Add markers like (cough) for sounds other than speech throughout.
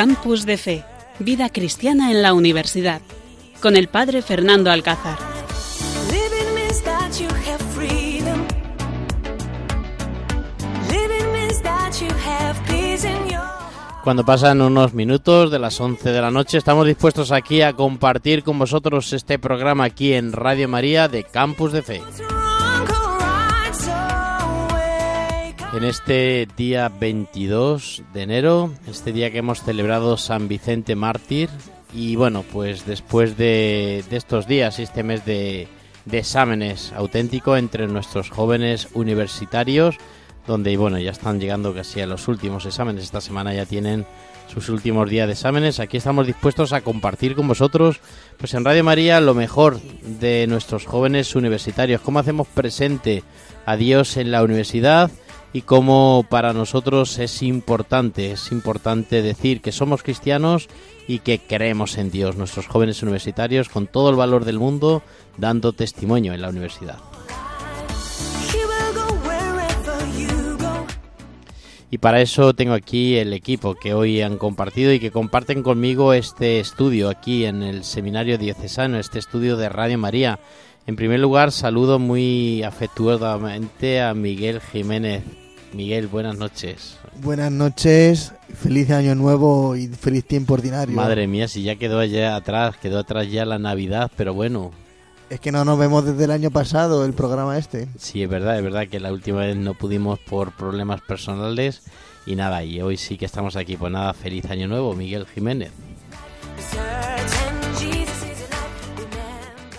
Campus de Fe, Vida Cristiana en la Universidad, con el Padre Fernando Alcázar. Cuando pasan unos minutos de las 11 de la noche, estamos dispuestos aquí a compartir con vosotros este programa aquí en Radio María de Campus de Fe. En este día 22 de enero, este día que hemos celebrado San Vicente Mártir, y bueno, pues después de, estos días este mes de, de exámenes auténtico entre nuestros jóvenes universitarios, donde bueno, ya están llegando casi a los últimos exámenes. Esta semana ya tienen sus últimos días de exámenes. Aquí estamos dispuestos a compartir con vosotros, pues en Radio María, lo mejor de nuestros jóvenes universitarios, cómo hacemos presente a Dios en la universidad y cómo para nosotros es importante, es importante decir que somos cristianos y que creemos en Dios, nuestros jóvenes universitarios, con todo el valor del mundo, dando testimonio en la universidad. Y para eso tengo aquí el equipo que hoy han compartido y que comparten conmigo este estudio aquí en el Seminario Diocesano, este estudio de Radio María. En primer lugar, saludo muy afectuosamente a Miguel Jiménez. Miguel, buenas noches. Buenas noches, feliz año nuevo y feliz tiempo ordinario. Madre mía, si ya quedó allá atrás, quedó atrás ya la Navidad, pero bueno, es que no nos vemos desde el año pasado el programa este. Sí, es verdad, es verdad que la última vez no pudimos por problemas personales y nada, y hoy sí que estamos aquí. Pues nada, feliz año nuevo, Miguel Jiménez.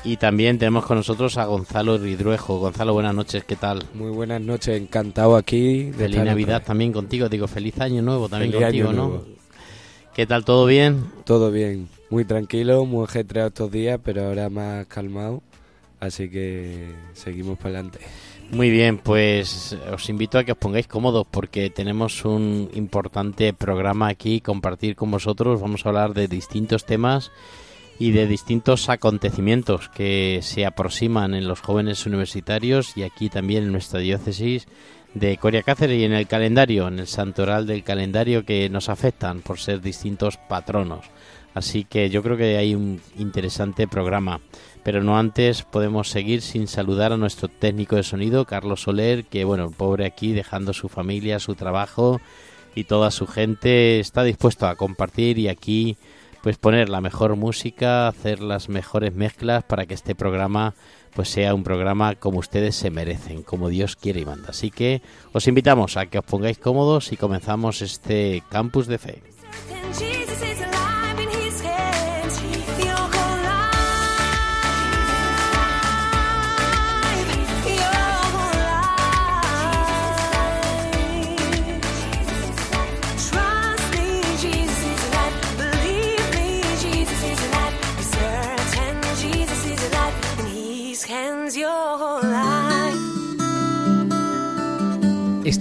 Y también tenemos con nosotros a Gonzalo Ridruejo. Gonzalo, buenas noches, ¿qué tal? Muy buenas noches, encantado aquí. feliz Navidad también contigo, digo, feliz año nuevo también contigo, ¿no? ¿Qué tal, todo bien? Todo bien muy tranquilo, muy ajetreado estos días, pero ahora más calmado. Así que seguimos para adelante. Muy bien, pues os invito a que os pongáis cómodos porque tenemos un importante programa aquí, compartir con vosotros. Vamos a hablar de distintos temas y de distintos acontecimientos que se aproximan en los jóvenes universitarios y aquí también en nuestra diócesis de Coria Cáceres y en el calendario, en el santoral del calendario que nos afectan por ser distintos patronos. Así que yo creo que hay un interesante programa. Pero no antes podemos seguir sin saludar a nuestro técnico de sonido, Carlos Soler, que bueno, pobre aquí dejando su familia, su trabajo y toda su gente está dispuesto a compartir y aquí pues poner la mejor música, hacer las mejores mezclas para que este programa pues sea un programa como ustedes se merecen, como Dios quiere y manda. Así que os invitamos a que os pongáis cómodos y comenzamos este campus de fe.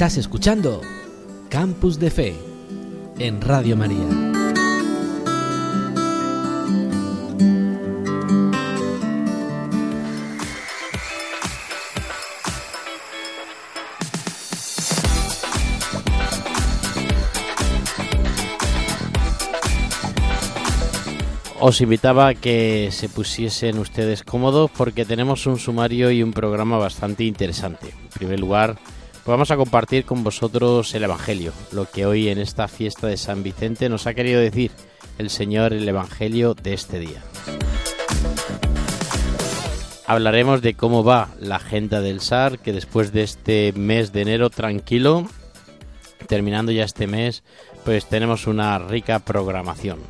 Estás escuchando Campus de Fe en Radio María. Os invitaba a que se pusiesen ustedes cómodos porque tenemos un sumario y un programa bastante interesante. En primer lugar, vamos a compartir con vosotros el Evangelio, lo que hoy en esta fiesta de San Vicente nos ha querido decir el Señor el Evangelio de este día. Hablaremos de cómo va la agenda del SAR, que después de este mes de enero tranquilo, terminando ya este mes, pues tenemos una rica programación.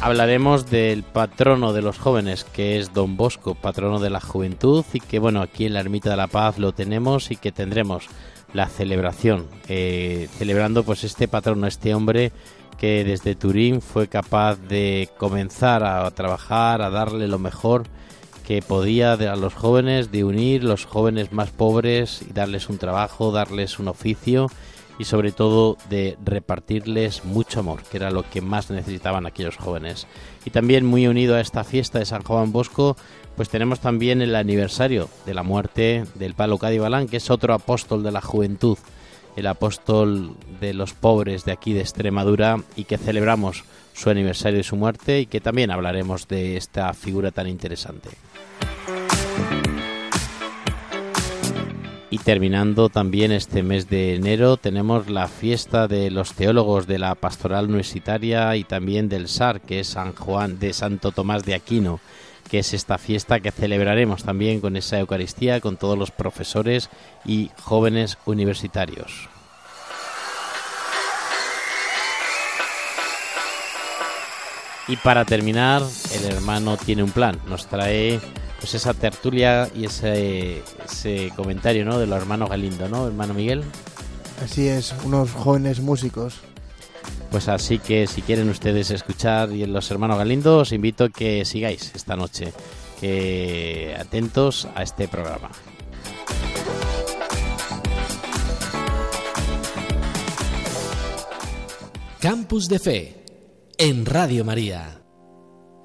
Hablaremos del patrono de los jóvenes, que es Don Bosco, patrono de la juventud, y que bueno, aquí en la Ermita de la Paz lo tenemos y que tendremos la celebración, eh, celebrando pues este patrono, este hombre que desde Turín fue capaz de comenzar a trabajar, a darle lo mejor que podía a los jóvenes, de unir los jóvenes más pobres y darles un trabajo, darles un oficio y sobre todo de repartirles mucho amor, que era lo que más necesitaban aquellos jóvenes. Y también muy unido a esta fiesta de San Juan Bosco, pues tenemos también el aniversario de la muerte del Palo Cadivalán, que es otro apóstol de la juventud el apóstol de los pobres de aquí de Extremadura y que celebramos su aniversario de su muerte y que también hablaremos de esta figura tan interesante. Y terminando también este mes de enero tenemos la fiesta de los teólogos de la pastoral universitaria y también del SAR, que es San Juan de Santo Tomás de Aquino, que es esta fiesta que celebraremos también con esa Eucaristía con todos los profesores y jóvenes universitarios. Y para terminar, el hermano tiene un plan, nos trae pues esa tertulia y ese, ese comentario ¿no? de los hermanos Galindo, ¿no, hermano Miguel? Así es, unos jóvenes músicos. Pues así que si quieren ustedes escuchar y los hermanos Galindo, os invito a que sigáis esta noche, que atentos a este programa. Campus de Fe en Radio María.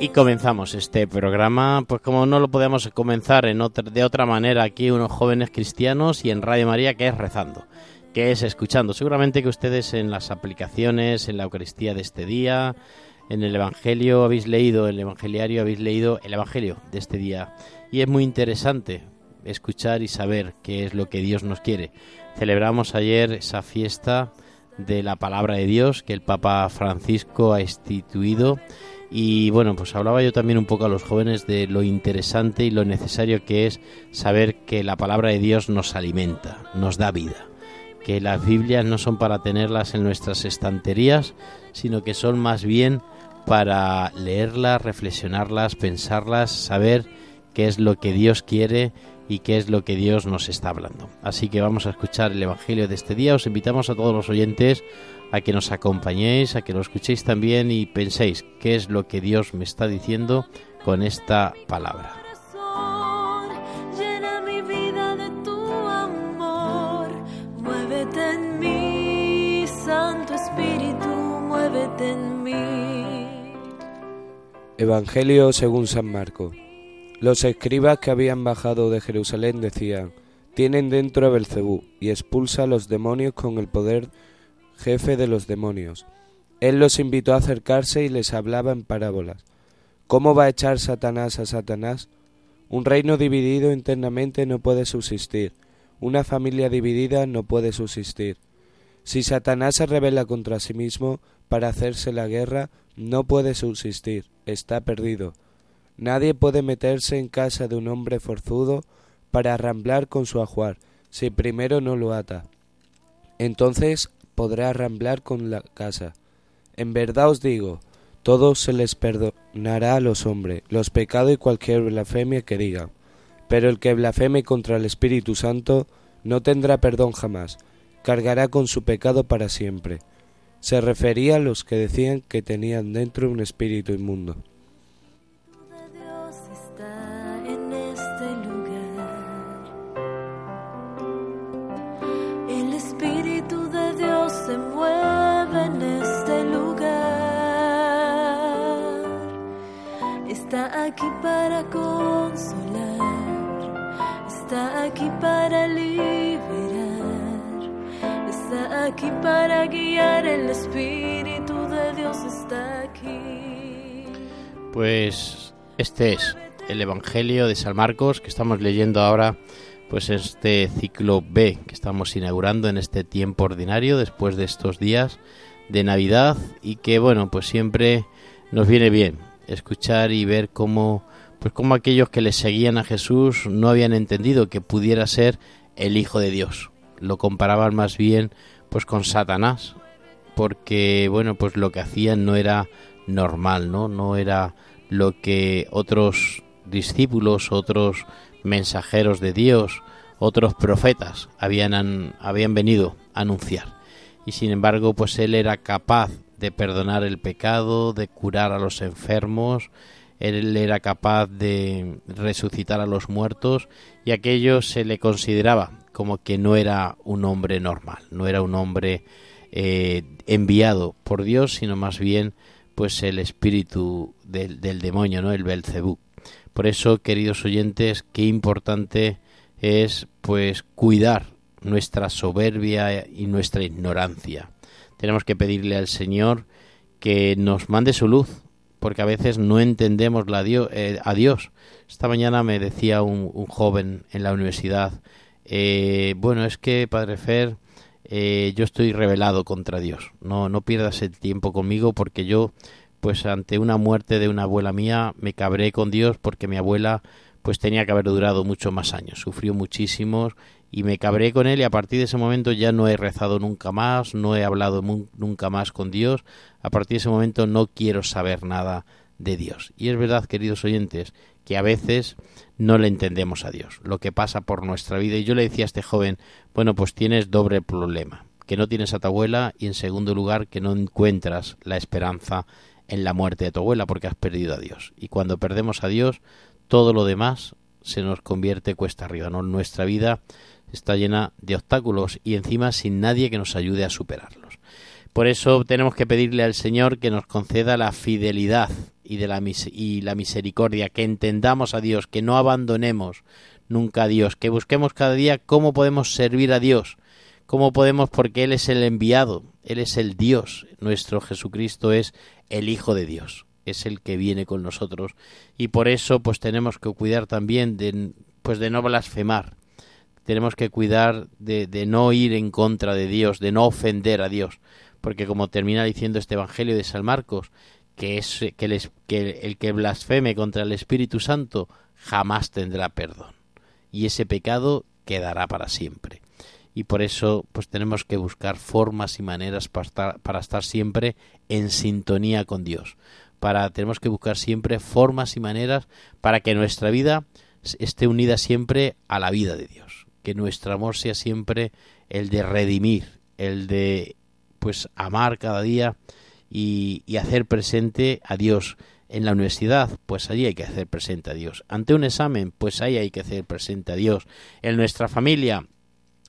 Y comenzamos este programa, pues como no lo podíamos comenzar en otra, de otra manera aquí unos jóvenes cristianos y en Radio María que es rezando, que es escuchando. Seguramente que ustedes en las aplicaciones, en la Eucaristía de este día, en el Evangelio habéis leído, el Evangeliario habéis leído el Evangelio de este día y es muy interesante escuchar y saber qué es lo que Dios nos quiere. Celebramos ayer esa fiesta de la palabra de Dios que el Papa Francisco ha instituido. Y bueno, pues hablaba yo también un poco a los jóvenes de lo interesante y lo necesario que es saber que la palabra de Dios nos alimenta, nos da vida. Que las Biblias no son para tenerlas en nuestras estanterías, sino que son más bien para leerlas, reflexionarlas, pensarlas, saber qué es lo que Dios quiere y qué es lo que Dios nos está hablando. Así que vamos a escuchar el Evangelio de este día. Os invitamos a todos los oyentes a que nos acompañéis, a que lo escuchéis también y penséis qué es lo que Dios me está diciendo con esta palabra. Llena mi vida de tu amor, muévete en mí, Santo Espíritu, muévete en mí. Evangelio según San Marco. Los escribas que habían bajado de Jerusalén decían, tienen dentro a Belcebú y expulsa a los demonios con el poder jefe de los demonios. Él los invitó a acercarse y les hablaba en parábolas. ¿Cómo va a echar Satanás a Satanás? Un reino dividido internamente no puede subsistir. Una familia dividida no puede subsistir. Si Satanás se rebela contra sí mismo para hacerse la guerra, no puede subsistir. Está perdido. Nadie puede meterse en casa de un hombre forzudo para arramblar con su ajuar, si primero no lo ata. Entonces podrá arramblar con la casa. En verdad os digo, todo se les perdonará a los hombres, los pecados y cualquier blasfemia que digan. Pero el que blasfeme contra el Espíritu Santo no tendrá perdón jamás, cargará con su pecado para siempre. Se refería a los que decían que tenían dentro un espíritu inmundo. Está aquí para consolar. Está aquí para liberar. Está aquí para guiar. El Espíritu de Dios está aquí. Pues este es el Evangelio de San Marcos que estamos leyendo ahora, pues este ciclo B que estamos inaugurando en este tiempo ordinario después de estos días de Navidad y que bueno, pues siempre nos viene bien escuchar y ver cómo pues cómo aquellos que le seguían a Jesús no habían entendido que pudiera ser el hijo de Dios. Lo comparaban más bien pues con Satanás, porque bueno, pues lo que hacían no era normal, ¿no? No era lo que otros discípulos, otros mensajeros de Dios, otros profetas habían, habían venido a anunciar. Y sin embargo, pues él era capaz de perdonar el pecado, de curar a los enfermos, él era capaz de resucitar a los muertos y aquello se le consideraba como que no era un hombre normal, no era un hombre eh, enviado por Dios, sino más bien pues el espíritu del, del demonio, ¿no? El Belcebú. Por eso, queridos oyentes, qué importante es pues cuidar nuestra soberbia y nuestra ignorancia. Tenemos que pedirle al Señor que nos mande su luz, porque a veces no entendemos la eh, a Dios. Esta mañana me decía un, joven en la universidad, eh, bueno, es que Padre Fer, eh, yo estoy rebelado contra Dios. No, no pierdas el tiempo conmigo porque yo, pues ante una muerte de una abuela mía, me cabré con Dios porque mi abuela pues tenía que haber durado mucho más años. Sufrió muchísimos y me cabré con él y a partir de ese momento ya no he rezado nunca más, no he hablado nunca más con Dios. A partir de ese momento no quiero saber nada de Dios. Y es verdad, queridos oyentes, que a veces no le entendemos a Dios, lo que pasa por nuestra vida. Y yo le decía a este joven, bueno, pues tienes doble problema, que no tienes a tu abuela y en segundo lugar que no encuentras la esperanza en la muerte de tu abuela porque has perdido a Dios. Y cuando perdemos a Dios, todo lo demás se nos convierte cuesta arriba. ¿no? Nuestra vida está llena de obstáculos y encima sin nadie que nos ayude a superarlos. Por eso tenemos que pedirle al Señor que nos conceda la fidelidad y, de la, y la misericordia, que entendamos a Dios, que no abandonemos nunca a Dios, que busquemos cada día cómo podemos servir a Dios, cómo podemos porque Él es el enviado, Él es el Dios, nuestro Jesucristo es el Hijo de Dios es el que viene con nosotros y por eso pues tenemos que cuidar también de pues de no blasfemar tenemos que cuidar de, no ir en contra de Dios de no ofender a Dios. Porque como termina diciendo este evangelio de San Marcos que es que el que blasfeme contra el Espíritu Santo jamás tendrá perdón. Y ese pecado quedará para siempre. Y por eso pues tenemos que buscar formas y maneras para estar, para estar siempre en sintonía con Dios. Para tenemos que buscar siempre formas y maneras para que nuestra vida esté unida siempre a la vida de Dios, que nuestro amor sea siempre el de redimir, el de pues amar cada día y, hacer presente a Dios en la universidad, pues allí hay que hacer presente a Dios. Ante un examen, pues ahí hay que hacer presente a Dios. En nuestra familia,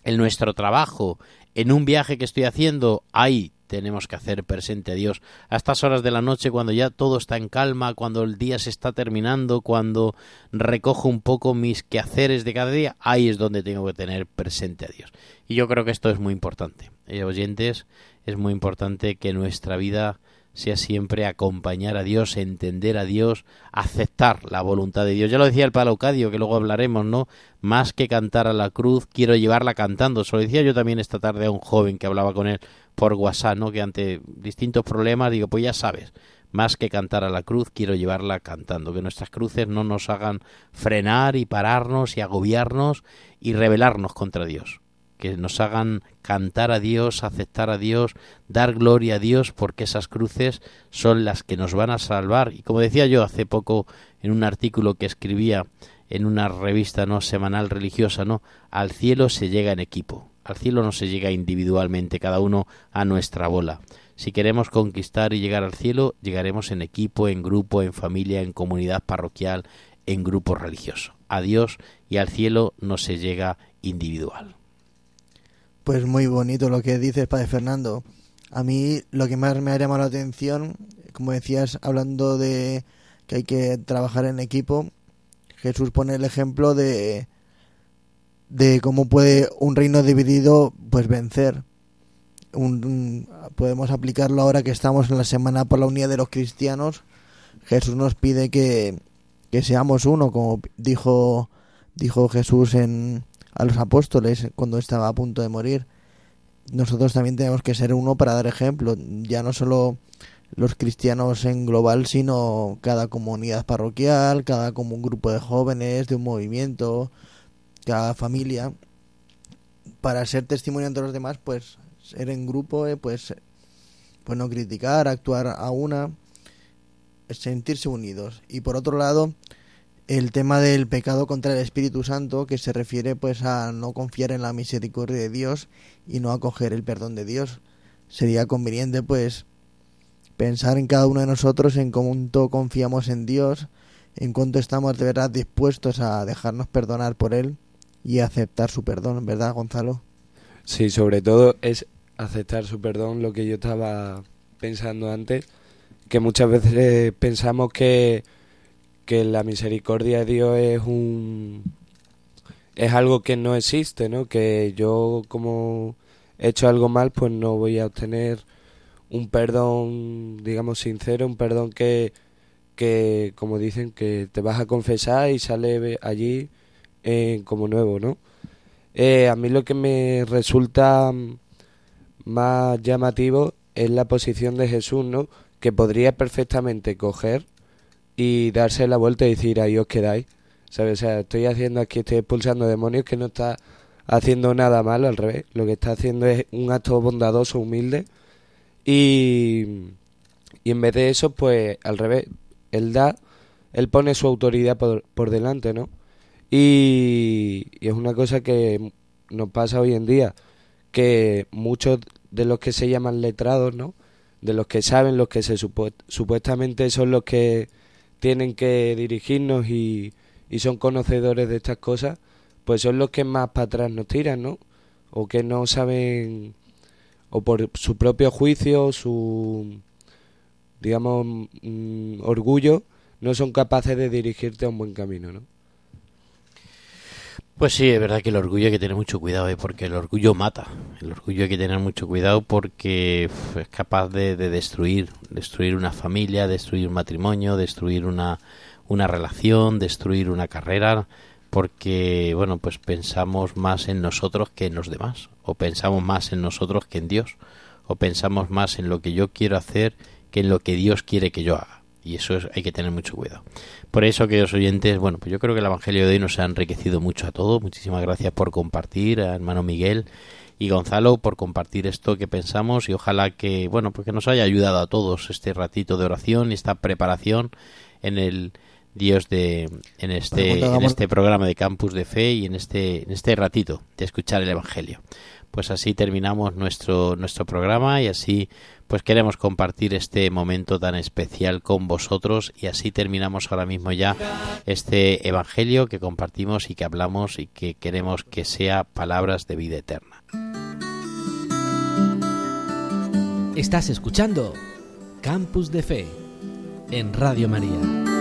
en nuestro trabajo, en un viaje que estoy haciendo, ahí tenemos que hacer presente a Dios. A estas horas de la noche, cuando ya todo está en calma, cuando el día se está terminando, cuando recojo un poco mis quehaceres de cada día, ahí es donde tengo que tener presente a Dios. Y yo creo que esto es muy importante. Eh, oyentes, es muy importante que nuestra vida sea siempre acompañar a Dios, entender a Dios, aceptar la voluntad de Dios. Ya lo decía el Palaucadio, que luego hablaremos, ¿no? Más que cantar a la cruz, quiero llevarla cantando. Se lo decía yo también esta tarde a un joven que hablaba con él por WhatsApp, ¿no? Que ante distintos problemas digo, pues ya sabes, más que cantar a la cruz, quiero llevarla cantando, que nuestras cruces no nos hagan frenar y pararnos y agobiarnos y rebelarnos contra Dios, que nos hagan cantar a Dios, aceptar a Dios, dar gloria a Dios, porque esas cruces son las que nos van a salvar. Y como decía yo hace poco en un artículo que escribía en una revista no semanal religiosa, no, al cielo se llega en equipo. Al cielo no se llega individualmente, cada uno a nuestra bola. Si queremos conquistar y llegar al cielo, llegaremos en equipo, en grupo, en familia, en comunidad parroquial, en grupo religioso. A Dios y al cielo no se llega individual. Pues muy bonito lo que dices, Padre Fernando. A mí lo que más me ha llamado la atención, como decías, hablando de que hay que trabajar en equipo, Jesús pone el ejemplo de de cómo puede un reino dividido pues vencer. podemos aplicarlo ahora que estamos en la semana por la unidad de los cristianos. Jesús nos pide que, que seamos uno, como dijo dijo Jesús en, a los apóstoles cuando estaba a punto de morir. Nosotros también tenemos que ser uno para dar ejemplo, ya no solo los cristianos en global, sino cada comunidad parroquial, cada como un grupo de jóvenes, de un movimiento, cada familia, para ser testimonio ante los demás, pues ser en grupo, eh, pues, pues no criticar, actuar a una, sentirse unidos. Y por otro lado, el tema del pecado contra el Espíritu Santo, que se refiere pues a no confiar en la misericordia de Dios y no acoger el perdón de Dios. Sería conveniente pues pensar en cada uno de nosotros en cuánto confiamos en Dios, en cuánto estamos de verdad dispuestos a dejarnos perdonar por Él y aceptar su perdón, ¿verdad, Gonzalo? Sí, sobre todo es aceptar su perdón, lo que yo estaba pensando antes, que muchas veces pensamos que, que la misericordia de Dios es un es algo que no existe, ¿no? Que yo como he hecho algo mal, pues no voy a obtener un perdón, digamos, sincero, un perdón que, que como dicen, que te vas a confesar y sale allí eh, como nuevo, ¿no? Eh, a mí lo que me resulta más llamativo es la posición de Jesús, ¿no? Que podría perfectamente coger y darse la vuelta y decir, ahí os quedáis. ¿Sabes? O sea, estoy haciendo aquí, estoy expulsando demonios que no está haciendo nada malo, al revés. Lo que está haciendo es un acto bondadoso, humilde. Y, y en vez de eso, pues al revés, él da, él pone su autoridad por, por delante, ¿no? Y, es una cosa que nos pasa hoy en día, que muchos de los que se llaman letrados, ¿no? De los que saben, los que se supuestamente son los que tienen que dirigirnos y, y son conocedores de estas cosas, pues son los que más para atrás nos tiran, ¿no? O que no saben, o por su propio juicio, su, digamos, mm, orgullo, no son capaces de dirigirte a un buen camino, ¿no? Pues sí, es verdad que el orgullo hay que tener mucho cuidado, ¿eh? porque el orgullo mata. El orgullo hay que tener mucho cuidado porque es capaz de, de, destruir, destruir una familia, destruir un matrimonio, destruir una, una relación, destruir una carrera, porque bueno, pues pensamos más en nosotros que en los demás, o pensamos más en nosotros que en Dios, o pensamos más en lo que yo quiero hacer que en lo que Dios quiere que yo haga. Y eso es, hay que tener mucho cuidado. Por eso, queridos oyentes, bueno, pues yo creo que el Evangelio de hoy nos ha enriquecido mucho a todos. Muchísimas gracias por compartir, a hermano Miguel y Gonzalo, por compartir esto que pensamos y ojalá que, bueno, pues que nos haya ayudado a todos este ratito de oración y esta preparación en el Dios de en este en este programa de Campus de Fe y en este en este ratito de escuchar el Evangelio. Pues así terminamos nuestro nuestro programa y así pues queremos compartir este momento tan especial con vosotros y así terminamos ahora mismo ya este evangelio que compartimos y que hablamos y que queremos que sea palabras de vida eterna. Estás escuchando Campus de Fe en Radio María.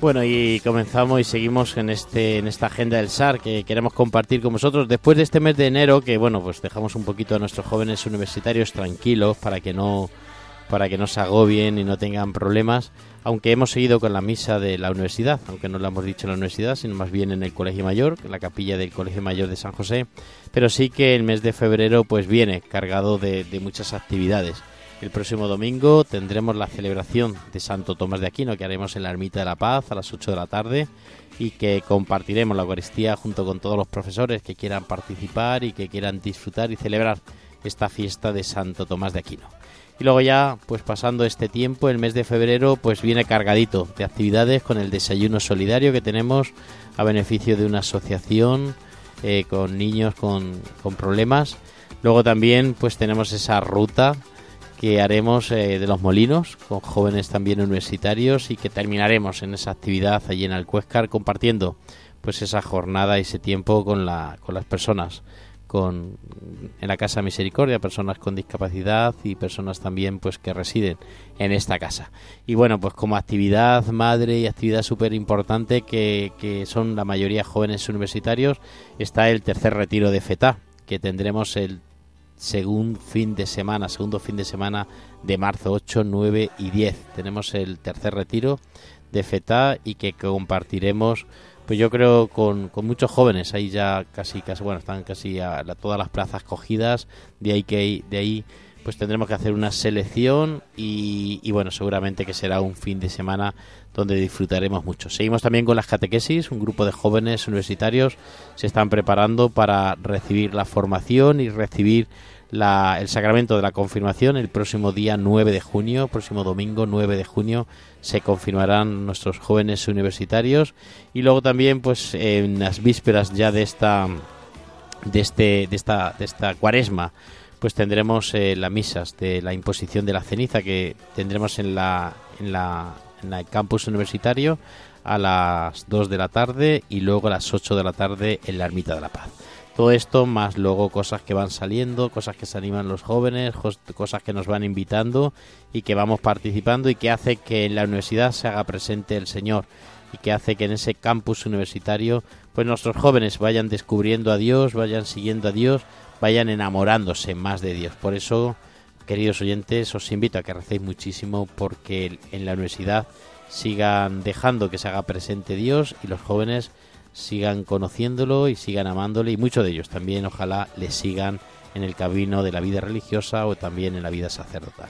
Bueno, y comenzamos y seguimos en este en esta agenda del SAR que queremos compartir con vosotros después de este mes de enero que bueno, pues dejamos un poquito a nuestros jóvenes universitarios tranquilos para que no para que no se agobien y no tengan problemas, aunque hemos seguido con la misa de la universidad, aunque no lo hemos dicho en la universidad, sino más bien en el Colegio Mayor, en la capilla del Colegio Mayor de San José, pero sí que el mes de febrero pues viene cargado de muchas actividades. El próximo domingo tendremos la celebración de Santo Tomás de Aquino que haremos en la Ermita de la Paz a las 8 de la tarde y que compartiremos la Eucaristía junto con todos los profesores que quieran participar y que quieran disfrutar y celebrar esta fiesta de Santo Tomás de Aquino. Y luego ya, pues pasando este tiempo, el mes de febrero, pues viene cargadito de actividades con el desayuno solidario que tenemos a beneficio de una asociación eh, con niños con, con problemas. Luego también, pues tenemos esa ruta que haremos eh, de los molinos con jóvenes también universitarios y que terminaremos en esa actividad allí en Alcuéscar compartiendo pues esa jornada y ese tiempo con, la, con las personas con en la casa Misericordia, personas con discapacidad y personas también pues que residen en esta casa. Y bueno, pues como actividad madre y actividad súper importante que, que son la mayoría jóvenes universitarios, está el tercer retiro de FETA, que tendremos el segundo fin de semana, segundo fin de semana de marzo 8, 9 y 10. Tenemos el tercer retiro de FETA y que compartiremos pues yo creo con, con muchos jóvenes ahí ya casi casi bueno están casi a todas las plazas cogidas de ahí que de ahí pues tendremos que hacer una selección y, y, bueno seguramente que será un fin de semana donde disfrutaremos mucho. Seguimos también con las catequesis un grupo de jóvenes universitarios se están preparando para recibir la formación y recibir la, el sacramento de la confirmación. El próximo día 9 de junio, próximo domingo 9 de junio se confirmarán nuestros jóvenes universitarios. Y luego también pues en las vísperas ya de esta de este de esta de esta cuaresma pues tendremos eh, las misas de la imposición de la ceniza que tendremos en la en la campus universitario a las 2 de la tarde y luego a las 8 de la tarde en la Ermita de la Paz. Todo esto más luego cosas que van saliendo, cosas que se animan los jóvenes, cosas que nos van invitando y que vamos participando y que hace que en la universidad se haga presente el Señor y que hace que en ese campus universitario pues nuestros jóvenes vayan descubriendo a Dios, vayan siguiendo a Dios, vayan enamorándose más de Dios. Por eso, queridos oyentes, os invito a que recéis muchísimo porque en la universidad sigan dejando que se haga presente Dios y los jóvenes sigan conociéndolo y sigan amándole y muchos de ellos también ojalá le sigan en el camino de la vida religiosa o también en la vida sacerdotal.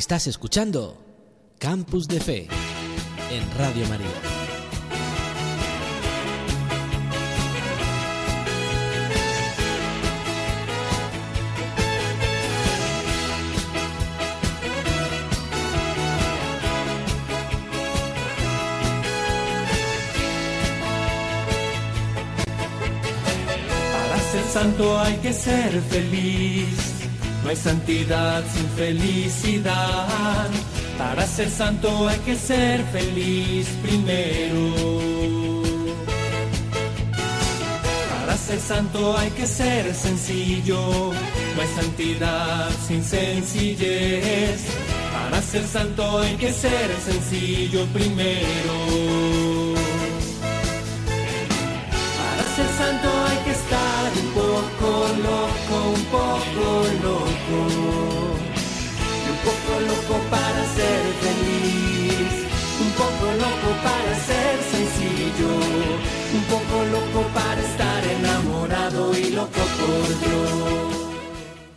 Estás escuchando Campus de Fe en Radio María. Para ser santo hay que ser feliz no hay santidad sin felicidad. Para ser santo hay que ser feliz primero. Para ser santo hay que ser sencillo. No hay santidad sin sencillez. Para ser santo hay que ser sencillo primero. Loco, un poco loco. Y un poco loco para ser feliz. Un poco loco para ser sencillo. Un poco loco para estar enamorado y loco por Dios.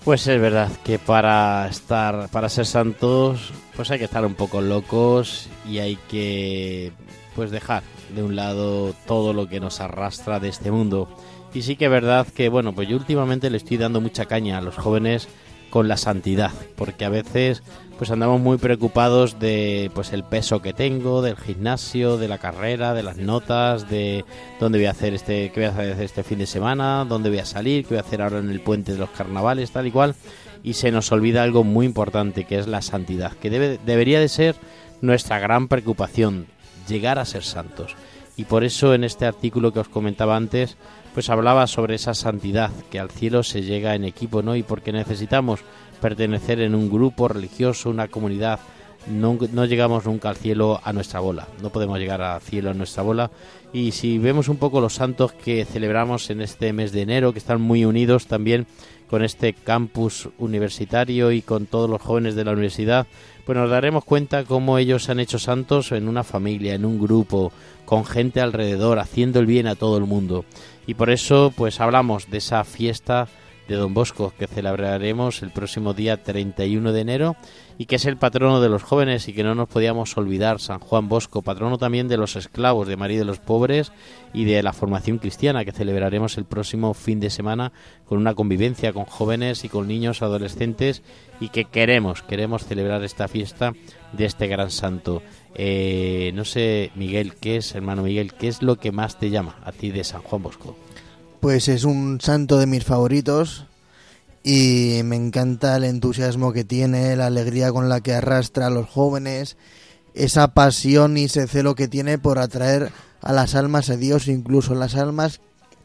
Pues es verdad que para estar, para ser santos, pues hay que estar un poco locos y hay que, pues dejar de un lado todo lo que nos arrastra de este mundo. Y sí que es verdad que, bueno, pues yo últimamente le estoy dando mucha caña a los jóvenes con la santidad, porque a veces pues andamos muy preocupados de pues el peso que tengo, del gimnasio, de la carrera, de las notas, de dónde voy a hacer este, qué voy a hacer este fin de semana, dónde voy a salir, qué voy a hacer ahora en el puente de los carnavales, tal y cual, y se nos olvida algo muy importante que es la santidad, que debe, debería de ser nuestra gran preocupación, llegar a ser santos. Y por eso en este artículo que os comentaba antes, pues hablaba sobre esa santidad, que al cielo se llega en equipo, ¿no? Y porque necesitamos pertenecer en un grupo religioso, una comunidad. No, llegamos nunca al cielo a nuestra bola, no podemos llegar al cielo a nuestra bola. Y si vemos un poco los santos que celebramos en este mes de enero, que están muy unidos también con este campus universitario y con todos los jóvenes de la universidad, pues nos daremos cuenta cómo ellos se han hecho santos en una familia, en un grupo, con gente alrededor, haciendo el bien a todo el mundo. Y por eso, pues hablamos de esa fiesta de Don Bosco, que celebraremos el próximo día 31 de enero y que es el patrono de los jóvenes y que no nos podíamos olvidar, San Juan Bosco, patrono también de los esclavos, de María de los pobres y de la formación cristiana, que celebraremos el próximo fin de semana con una convivencia con jóvenes y con niños adolescentes y que queremos, queremos celebrar esta fiesta de este gran santo. Eh, no sé, Miguel, ¿qué es, hermano Miguel, qué es lo que más te llama a ti de San Juan Bosco? Pues es un santo de mis favoritos y me encanta el entusiasmo que tiene, la alegría con la que arrastra a los jóvenes, esa pasión y ese celo que tiene por atraer a las almas a Dios, incluso las almas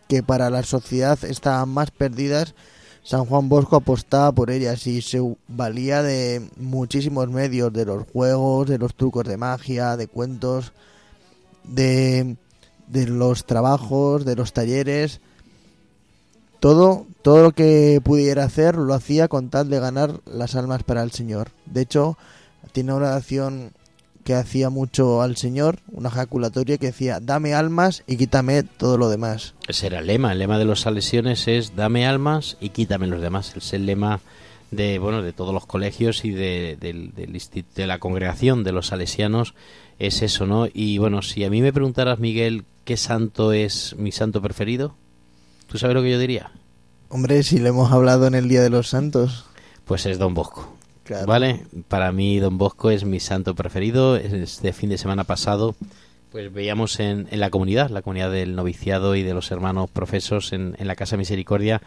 que para la sociedad estaban más perdidas. San Juan Bosco apostaba por ellas y se valía de muchísimos medios, de los juegos, de los trucos de magia, de cuentos, de, de los trabajos, de los talleres todo, todo lo que pudiera hacer lo hacía con tal de ganar las almas para el Señor. De hecho, tiene una oración que hacía mucho al Señor, una ejaculatoria que decía, dame almas y quítame todo lo demás. Ese era el lema, el lema de los salesianos es dame almas y quítame los demás. Es el lema de bueno de todos los colegios y de, de la congregación de los salesianos es eso, ¿no? Y bueno, si a mí me preguntaras, Miguel, ¿qué santo es mi santo preferido? ¿Tú sabes lo que yo diría? Hombre, si le hemos hablado en el Día de los Santos. Pues es Don Bosco. ¿Vale? Para mí Don Bosco es mi santo preferido. Este fin de semana pasado pues veíamos en, en la comunidad, la comunidad del noviciado y de los hermanos profesos en, en la Casa Misericordia,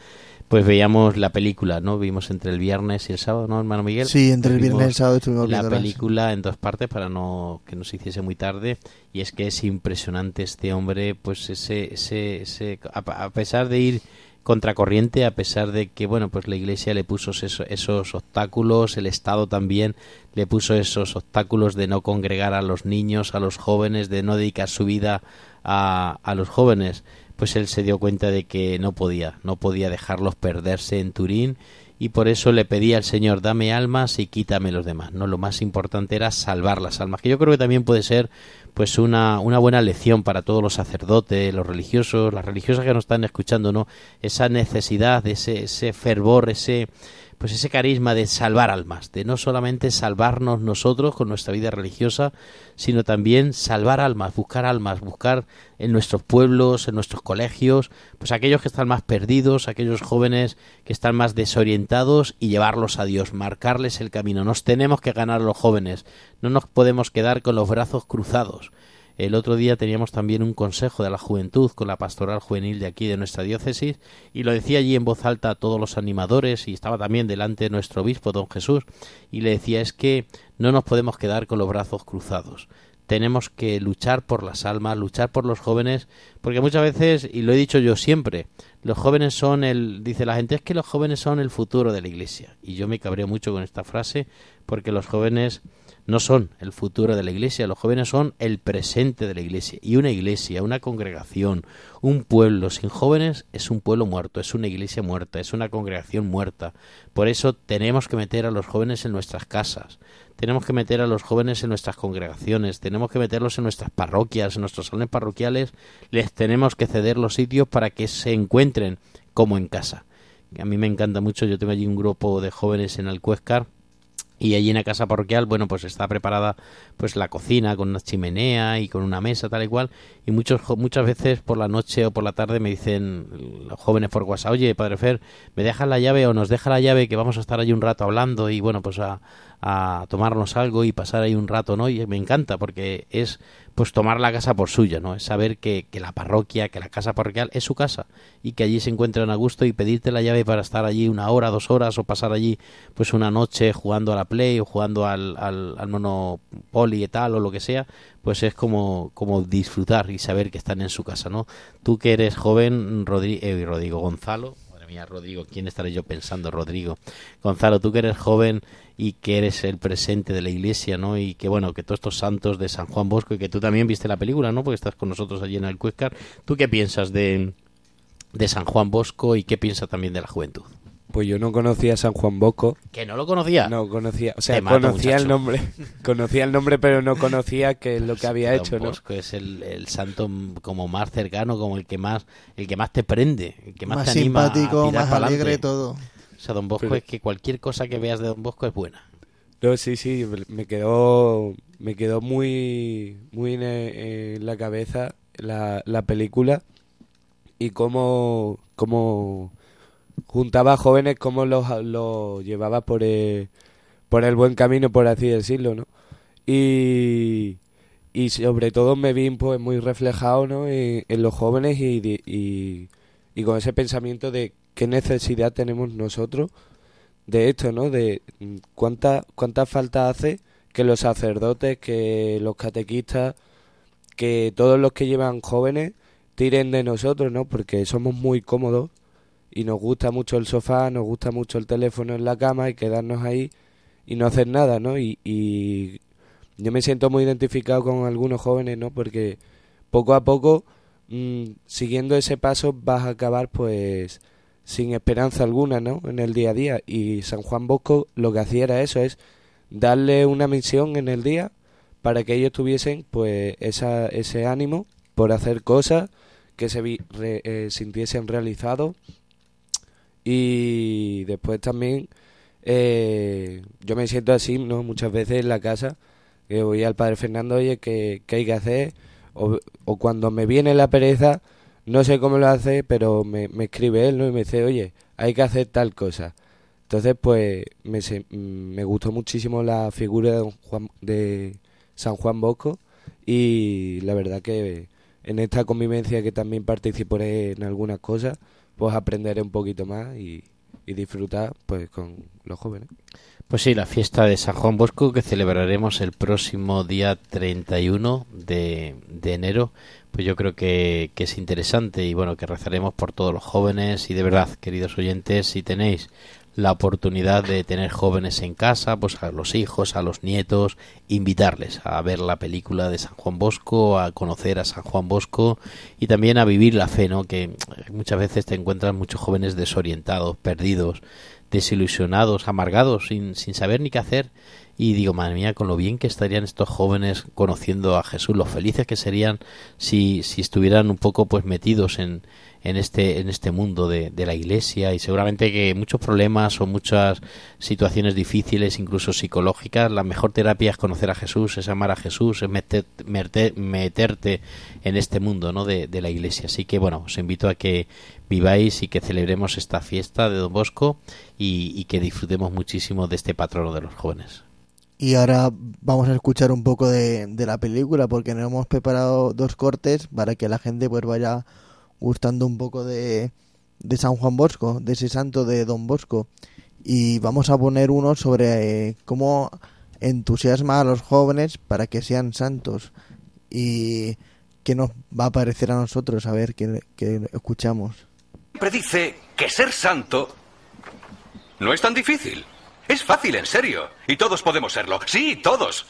pues veíamos la película, ¿no? Vimos entre el viernes y el sábado, ¿no, hermano Miguel? Sí, entre el viernes y el sábado estuvimos La película en dos partes para no que no se hiciese muy tarde y es que es impresionante este hombre, pues ese, ese, ese a, pesar de ir contracorriente a pesar de que bueno pues la iglesia le puso esos, esos, obstáculos el estado también le puso esos obstáculos de no congregar a los niños a los jóvenes de no dedicar su vida a, a los jóvenes pues él se dio cuenta de que no podía, no podía dejarlos perderse en Turín y por eso le pedía al Señor, dame almas y quítame los demás. No, lo más importante era salvar las almas, que yo creo que también puede ser pues una, una buena lección para todos los sacerdotes, los religiosos, las religiosas que nos están escuchando, ¿no? Esa necesidad, ese, ese fervor, ese pues ese carisma de salvar almas, de no solamente salvarnos nosotros con nuestra vida religiosa, sino también salvar almas, buscar almas, buscar en nuestros pueblos, en nuestros colegios, pues aquellos que están más perdidos, aquellos jóvenes que están más desorientados y llevarlos a Dios, marcarles el camino. Nos tenemos que ganar los jóvenes, no nos podemos quedar con los brazos cruzados. El otro día teníamos también un consejo de la juventud con la pastoral juvenil de aquí de nuestra diócesis y lo decía allí en voz alta a todos los animadores y estaba también delante de nuestro obispo don Jesús y le decía es que no nos podemos quedar con los brazos cruzados tenemos que luchar por las almas, luchar por los jóvenes, porque muchas veces, y lo he dicho yo siempre, los jóvenes son el, dice la gente, es que los jóvenes son el futuro de la iglesia. Y yo me cabreo mucho con esta frase, porque los jóvenes no son el futuro de la iglesia, los jóvenes son el presente de la iglesia. Y una iglesia, una congregación, un pueblo sin jóvenes es un pueblo muerto, es una iglesia muerta, es una congregación muerta. Por eso tenemos que meter a los jóvenes en nuestras casas, tenemos que meter a los jóvenes en nuestras congregaciones, tenemos que meterlos en nuestras parroquias, en nuestros salones parroquiales, les tenemos que ceder los sitios para que se encuentren como en casa. A mí me encanta mucho, yo tengo allí un grupo de jóvenes en Alcuéscar y allí en la casa parroquial, bueno, pues está preparada pues la cocina con una chimenea y con una mesa tal y cual. Y muchos, muchas veces por la noche o por la tarde me dicen los jóvenes por WhatsApp, oye, Padre Fer, ¿me dejas la llave o nos deja la llave que vamos a estar allí un rato hablando y bueno, pues a, a tomarnos algo y pasar ahí un rato, ¿no? Y me encanta porque es pues tomar la casa por suya, ¿no? Es saber que, que, la parroquia, que la casa parroquial es su casa y que allí se encuentran a gusto y pedirte la llave para estar allí una hora, dos horas o pasar allí pues una noche jugando a la Play o jugando al, al, al Monopoly y tal o lo que sea, pues es como, como disfrutar y saber que están en su casa, ¿no? Tú que eres joven, Rodrigo, eh, Rodrigo Gonzalo, mía, Rodrigo, ¿quién estaré yo pensando, Rodrigo? Gonzalo, tú que eres joven y que eres el presente de la iglesia, ¿no? Y que bueno, que todos estos santos de San Juan Bosco y que tú también viste la película, ¿no? Porque estás con nosotros allí en el Cuescar. ¿Tú qué piensas de, de San Juan Bosco y qué piensas también de la juventud? Pues yo no conocía a San Juan Bosco. ¿Que no lo conocía? No conocía, o sea, mato, conocía el nombre, (laughs) conocía el nombre, pero no conocía que es lo que había Don hecho, ¿no? Bosco es el, el santo como más cercano, como el que más el que más te prende, el que más, más te anima a simpático, más alegre, todo. O sea, Don Bosco Pero- es que cualquier cosa que veas de Don Bosco es buena. No, sí, sí, me quedó, me quedó muy, muy en, en la cabeza la, la película y cómo, cómo juntaba jóvenes, cómo los, los llevaba por el, por el buen camino, por así decirlo, ¿no? Y, y sobre todo me vi pues muy reflejado, ¿no? En, los jóvenes y, y, y con ese pensamiento de qué necesidad tenemos nosotros de esto, ¿no? De mm, cuánta, cuánta falta hace que los sacerdotes, que los catequistas, que todos los que llevan jóvenes tiren de nosotros, ¿no? Porque somos muy cómodos y nos gusta mucho el sofá, nos gusta mucho el teléfono en la cama y quedarnos ahí y no hacer nada, ¿no? Y, yo me siento muy identificado con algunos jóvenes, ¿no? Porque poco a poco, mm, siguiendo ese paso, vas a acabar, pues, sin esperanza alguna, ¿no? En el día a día. Y San Juan Bosco lo que hacía era eso, es darle una misión en el día para que ellos tuviesen, pues, esa, ese ánimo por hacer cosas, que se vi- eh, sintiesen realizados. Y después también, eh, yo me siento así, ¿no? Muchas veces en la casa, que voy al Padre Fernando, oye, ¿qué, qué hay que hacer? O, cuando me viene la pereza, no sé cómo lo hace, pero me, me escribe él, ¿no? Y me dice, oye, hay que hacer tal cosa. Entonces, pues, me, mm, me gustó muchísimo la figura de, de San Juan Bosco y la verdad que en esta convivencia que también participaré en algunas cosas, pues aprenderé un poquito más y, y disfrutar pues con los jóvenes. Pues sí, la fiesta de San Juan Bosco que celebraremos el próximo día 31 de, de enero, pues yo creo que, que es interesante y bueno, que rezaremos por todos los jóvenes y de verdad, queridos oyentes, si tenéis la oportunidad de tener jóvenes en casa, pues a los hijos, a los nietos, invitarles a ver la película de San Juan Bosco, a conocer a San Juan Bosco y también a vivir la fe, ¿no? Que muchas veces te encuentras muchos jóvenes desorientados, perdidos, desilusionados, amargados, sin, sin saber ni qué hacer. Y digo, madre mía, con lo bien que estarían estos jóvenes conociendo a Jesús, lo felices que serían si, si estuvieran un poco pues metidos en, en este, en este mundo de, de la iglesia y seguramente que muchos problemas o muchas situaciones difíciles, incluso psicológicas, la mejor terapia es conocer a Jesús, es amar a Jesús, es meter- merte- meterte en este mundo ¿no? de, de la iglesia. Así que bueno, os invito a que viváis y que celebremos esta fiesta de Don Bosco y, y que disfrutemos muchísimo de este patrono de los jóvenes. Y ahora vamos a escuchar un poco de, de la película porque nos hemos preparado dos cortes para que la gente pues vaya gustando un poco de, de San Juan Bosco, de ese santo de Don Bosco. Y vamos a poner uno sobre eh, cómo entusiasma a los jóvenes para que sean santos. Y qué nos va a parecer a nosotros, a ver qué, qué escuchamos. Siempre dice que ser santo no es tan difícil. Es fácil, en serio. Y todos podemos serlo. Sí, todos.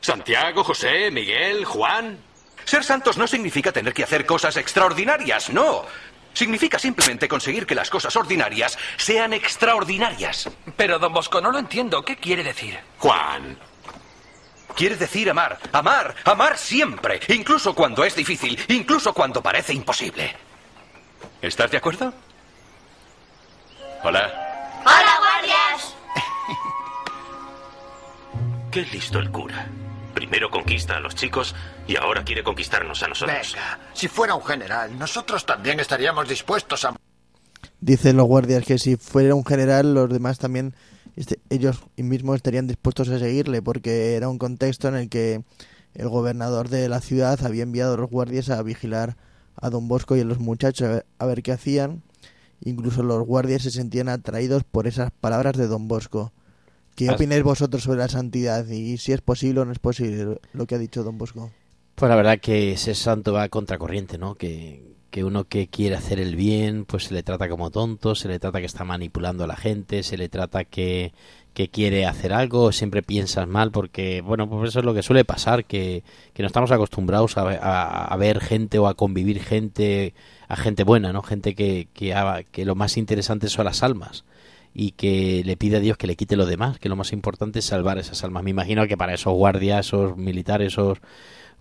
Santiago, José, Miguel, Juan. Ser santos no significa tener que hacer cosas extraordinarias, no. Significa simplemente conseguir que las cosas ordinarias sean extraordinarias. Pero, don Bosco, no lo entiendo. ¿Qué quiere decir? Juan. Quiere decir amar, amar, amar siempre, incluso cuando es difícil, incluso cuando parece imposible. ¿Estás de acuerdo? Hola. ¡Hola, guardias! (laughs) Qué listo el cura. Primero conquista a los chicos y ahora quiere conquistarnos a nosotros. Venga, si fuera un general, nosotros también estaríamos dispuestos a... Dicen los guardias que si fuera un general, los demás también, este- ellos mismos estarían dispuestos a seguirle, porque era un contexto en el que el gobernador de la ciudad había enviado a los guardias a vigilar a don Bosco y a los muchachos a ver, a ver qué hacían. Incluso los guardias se sentían atraídos por esas palabras de don Bosco. ¿Qué As- opináis vosotros sobre la santidad y si es posible o no es posible lo que ha dicho don Bosco? Pues la verdad que ese santo va a contracorriente, ¿no? Que, que uno que quiere hacer el bien, pues se le trata como tonto, se le trata que está manipulando a la gente, se le trata que, que quiere hacer algo, siempre piensas mal, porque, bueno, pues eso es lo que suele pasar, que, que no estamos acostumbrados a, a- a ver gente o a convivir gente, a gente buena, ¿no? Gente que, que lo más interesante son las almas. Y que le pide a Dios que le quite lo demás, que lo más importante es salvar esas almas. Me imagino que para esos guardias, esos militares, esos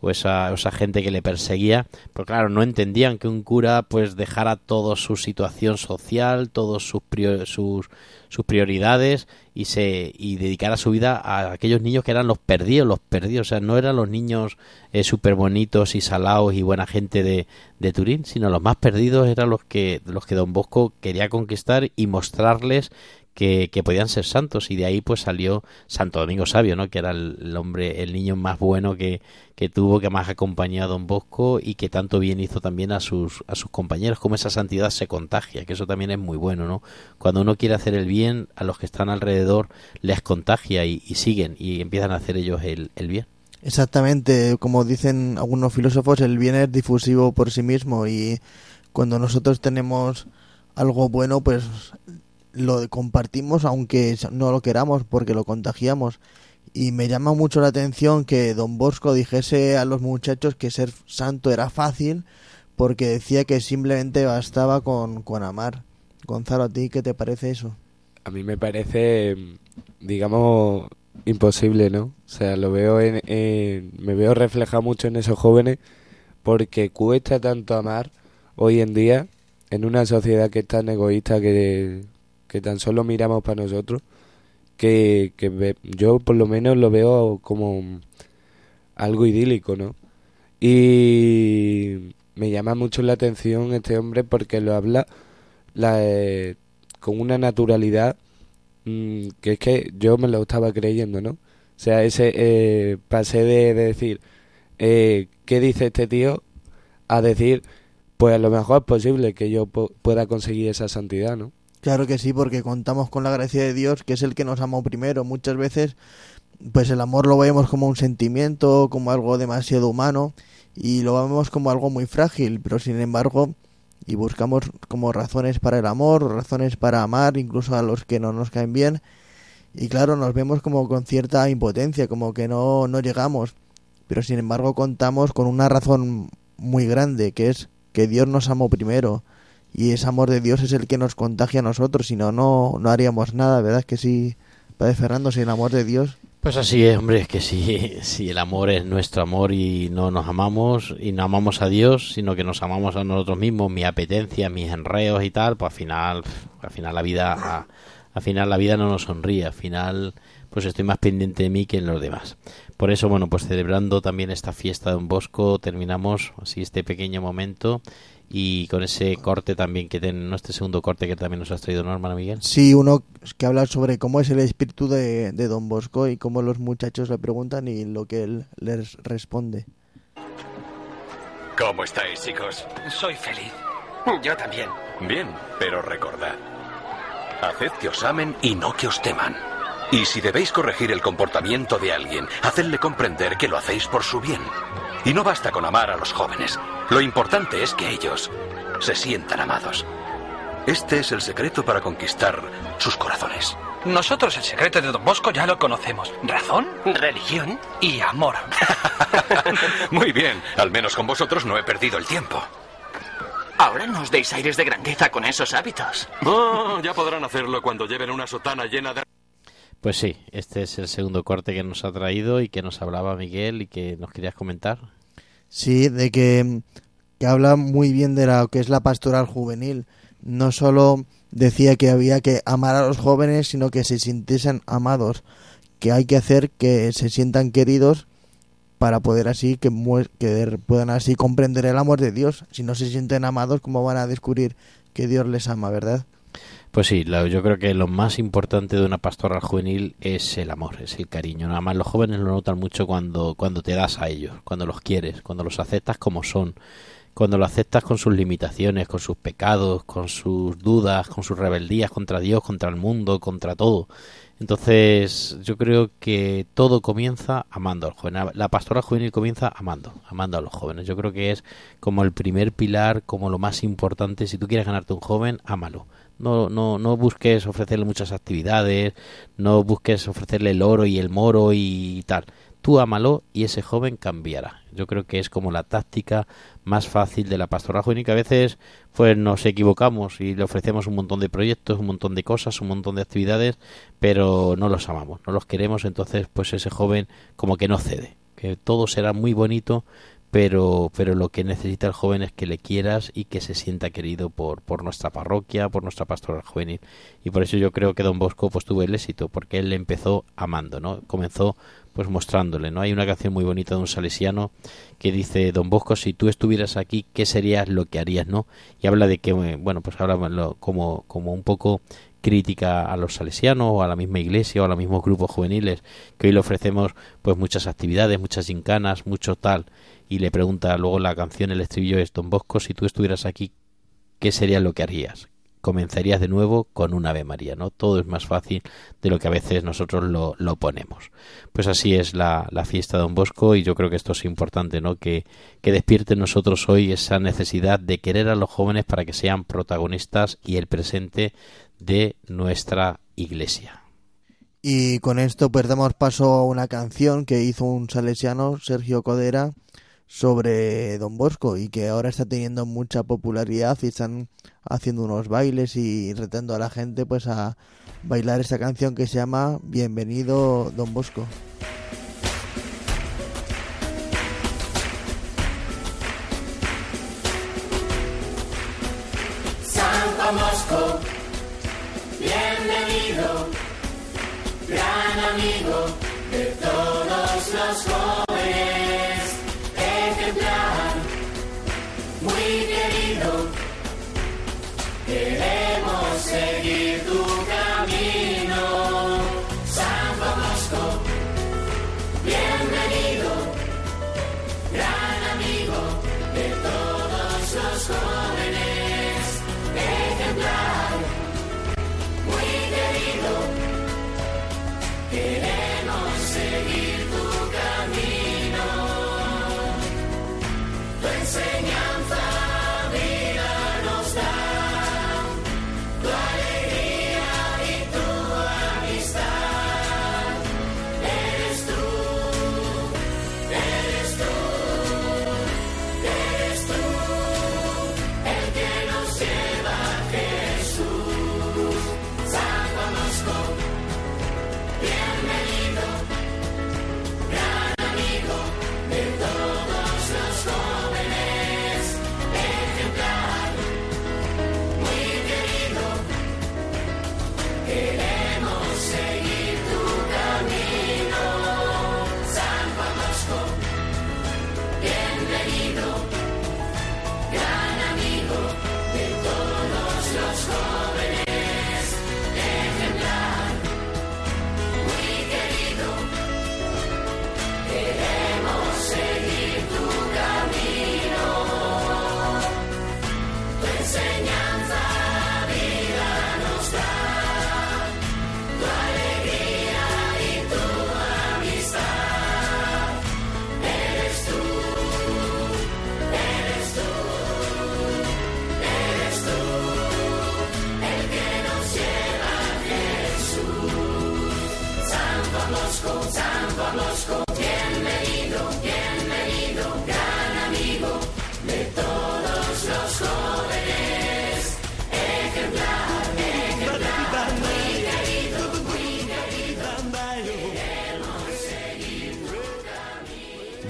o esa, esa gente que le perseguía, pues claro, no entendían que un cura pues dejara toda su situación social, todas sus, sus, sus prioridades y se y dedicara su vida a aquellos niños que eran los perdidos, los perdidos, o sea, no eran los niños eh, súper bonitos y salados y buena gente de, de Turín, sino los más perdidos eran los que los que Don Bosco quería conquistar y mostrarles que, podían ser santos y de ahí pues salió Santo Domingo Sabio, ¿no? que era el, hombre, el niño más bueno que, que, tuvo, que más acompañó a Don Bosco y que tanto bien hizo también a sus, a sus compañeros, como esa santidad se contagia, que eso también es muy bueno, ¿no? Cuando uno quiere hacer el bien, a los que están alrededor les contagia y, siguen y empiezan a hacer ellos el, el bien. Exactamente, como dicen algunos filósofos, el bien es difusivo por sí mismo y cuando nosotros tenemos algo bueno, pues lo compartimos aunque no lo queramos porque lo contagiamos. Y me llama mucho la atención que don Bosco dijese a los muchachos que ser santo era fácil porque decía que simplemente bastaba con, con amar. Gonzalo, ¿a ti qué te parece eso? A mí me parece, digamos, imposible, ¿no? O sea, lo veo en, me veo reflejado mucho en esos jóvenes porque cuesta tanto amar hoy en día en una sociedad que es tan egoísta que que tan solo miramos para nosotros, que, que yo por lo menos lo veo como algo idílico, ¿no? Y me llama mucho la atención este hombre porque lo habla la, eh, con una naturalidad mm, que es que yo me lo estaba creyendo, ¿no? O sea, ese eh, pasé de, decir, eh, ¿qué dice este tío? a decir, pues a lo mejor es posible que yo pueda conseguir esa santidad, ¿no? Claro que sí, porque contamos con la gracia de Dios, que es el que nos amó primero. Muchas veces, pues el amor lo vemos como un sentimiento, como algo demasiado humano, y lo vemos como algo muy frágil, pero sin embargo, y buscamos como razones para el amor, razones para amar, incluso a los que no nos caen bien, y claro, nos vemos como con cierta impotencia, como que no, no llegamos, pero sin embargo contamos con una razón muy grande, que es que Dios nos amó primero, y ese amor de Dios es el que nos contagia a nosotros, si no, no, haríamos nada, ¿verdad? Que sí, Padre Fernando, sin el amor de Dios. Pues así es, hombre, es que si, (laughs) si el amor es nuestro amor y no nos amamos y no amamos a Dios, sino que nos amamos a nosotros mismos, mi apetencia, mis enreos y tal, pues al final, al final la vida, al final la vida no nos sonríe, al final pues estoy más pendiente de mí que en los demás. Por eso, bueno, pues celebrando también esta fiesta de un bosco, terminamos así este pequeño momento y con ese corte también que tiene, este segundo corte que también nos has traído, ¿no, hermano Miguel? Sí, uno que habla sobre cómo es el espíritu de, de Don Bosco y cómo los muchachos le preguntan y lo que él les responde. ¿Cómo estáis, chicos? Soy feliz. Yo también. Bien, pero recordad, haced que os amen y no que os teman. Y si debéis corregir el comportamiento de alguien, hacedle comprender que lo hacéis por su bien. Y no basta con amar a los jóvenes. Lo importante es que ellos se sientan amados. Este es el secreto para conquistar sus corazones. Nosotros el secreto de Don Bosco ya lo conocemos. Razón, religión y amor. (laughs) Muy bien. Al menos con vosotros no he perdido el tiempo. Ahora no os deis aires de grandeza con esos hábitos. Oh, ya podrán hacerlo cuando lleven una sotana llena de... Pues sí, este es el segundo corte que nos ha traído y que nos hablaba Miguel y que nos querías comentar. Sí, de que, que habla muy bien de lo que es la pastoral juvenil. No solo decía que había que amar a los jóvenes, sino que se sintiesen amados, que hay que hacer que se sientan queridos para poder así que, que puedan así comprender el amor de Dios. Si no se sienten amados, ¿cómo van a descubrir que Dios les ama, verdad? Pues sí, yo creo que lo más importante de una pastoral juvenil es el amor, es el cariño. Nada más los jóvenes lo notan mucho cuando, cuando te das a ellos, cuando los quieres, cuando los aceptas como son, cuando lo aceptas con sus limitaciones, con sus pecados, con sus dudas, con sus rebeldías contra Dios, contra el mundo, contra todo. Entonces, yo creo que todo comienza amando al joven. La pastoral juvenil comienza amando, amando a los jóvenes. Yo creo que es como el primer pilar, como lo más importante. Si tú quieres ganarte un joven, ámalo no, no, no busques ofrecerle muchas actividades, no busques ofrecerle el oro y el moro y tal. tú ámalo y ese joven cambiará. Yo creo que es como la táctica más fácil de la pastoral juvenil, que a veces pues nos equivocamos y le ofrecemos un montón de proyectos, un montón de cosas, un montón de actividades, pero no los amamos, no los queremos, entonces pues ese joven como que no cede, que todo será muy bonito, pero, pero lo que necesita el joven es que le quieras y que se sienta querido por, por nuestra parroquia, por nuestra pastoral juvenil. Y por eso yo creo que Don Bosco pues tuvo el éxito, porque él empezó amando, ¿no? Comenzó pues mostrándole, ¿no? Hay una canción muy bonita de un salesiano que dice, Don Bosco, si tú estuvieras aquí, ¿qué serías lo que harías, no? Y habla de que, bueno, pues habla como, como un poco crítica a los salesianos o a la misma iglesia o a los mismos grupos juveniles que hoy le ofrecemos pues muchas actividades, muchas gincanas, mucho tal y le pregunta luego la canción, el estribillo es Don Bosco, si tú estuvieras aquí, ¿qué sería lo que harías? Comenzarías de nuevo con un Ave María, ¿no? Todo es más fácil de lo que a veces nosotros lo, lo ponemos. Pues así es la, la, fiesta de Don Bosco y yo creo que esto es importante, ¿no? Que, que despierte en nosotros hoy esa necesidad de querer a los jóvenes para que sean protagonistas y el presente de nuestra iglesia. Y con esto pues damos paso a una canción que hizo un salesiano, Sergio Codera, sobre Don Bosco y que ahora está teniendo mucha popularidad y están haciendo unos bailes y retando a la gente pues a bailar esta canción que se llama Bienvenido Don Bosco. Bosco, bienvenido, gran amigo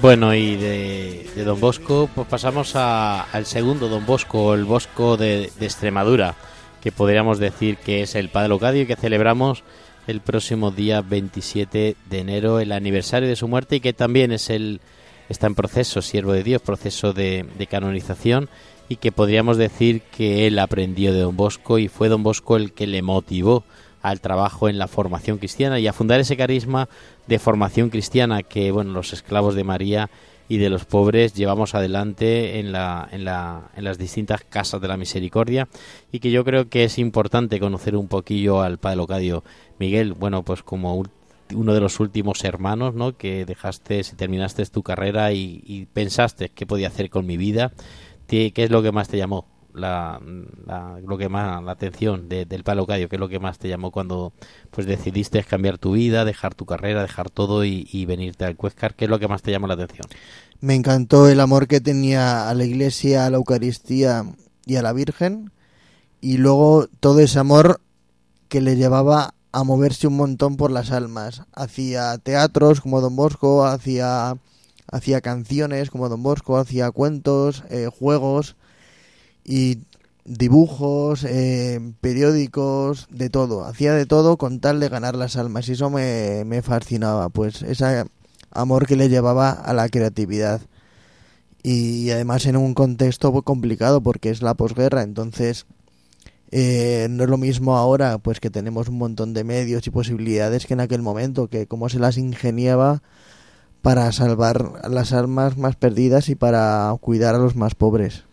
Bueno, y de, de Don Bosco, pues pasamos a- al segundo Don Bosco, el Bosco de, de Extremadura, que podríamos decir que es el Padre Locadio que celebramos el próximo día 27 de enero, el aniversario de su muerte y que también es el está en proceso, siervo de Dios, proceso de, de canonización y que podríamos decir que él aprendió de Don Bosco y fue Don Bosco el que le motivó al trabajo en la formación cristiana y a fundar ese carisma de formación cristiana que bueno los esclavos de María y de los pobres llevamos adelante en, la, en, la, en las distintas casas de la misericordia y que yo creo que es importante conocer un poquillo al Padre Locadio Miguel, bueno pues como uno de los últimos hermanos ¿no? que dejaste, terminaste tu carrera y, y pensaste qué podía hacer con mi vida, ¿qué qué es lo que más te llamó? La, lo que más la atención del Palo Cadio? ¿Qué es lo que más te llamó cuando pues decidiste cambiar tu vida, dejar tu carrera, dejar todo y, venirte al Cuescar? ¿Qué es lo que más te llamó la atención? Me encantó el amor que tenía a la Iglesia, a la Eucaristía y a la Virgen y luego todo ese amor que le llevaba a moverse un montón por las almas. Hacía teatros como Don Bosco, hacía, hacía canciones como Don Bosco, hacía cuentos, eh, juegos y dibujos, eh, periódicos, de todo. Hacía de todo con tal de ganar las almas y eso me, me fascinaba, pues ese amor que le llevaba a la creatividad. Y además en un contexto complicado porque es la posguerra, entonces eh, no es lo mismo ahora, pues que tenemos un montón de medios y posibilidades que en aquel momento, que cómo se las ingeniaba para salvar las almas más perdidas y para cuidar a los más pobres.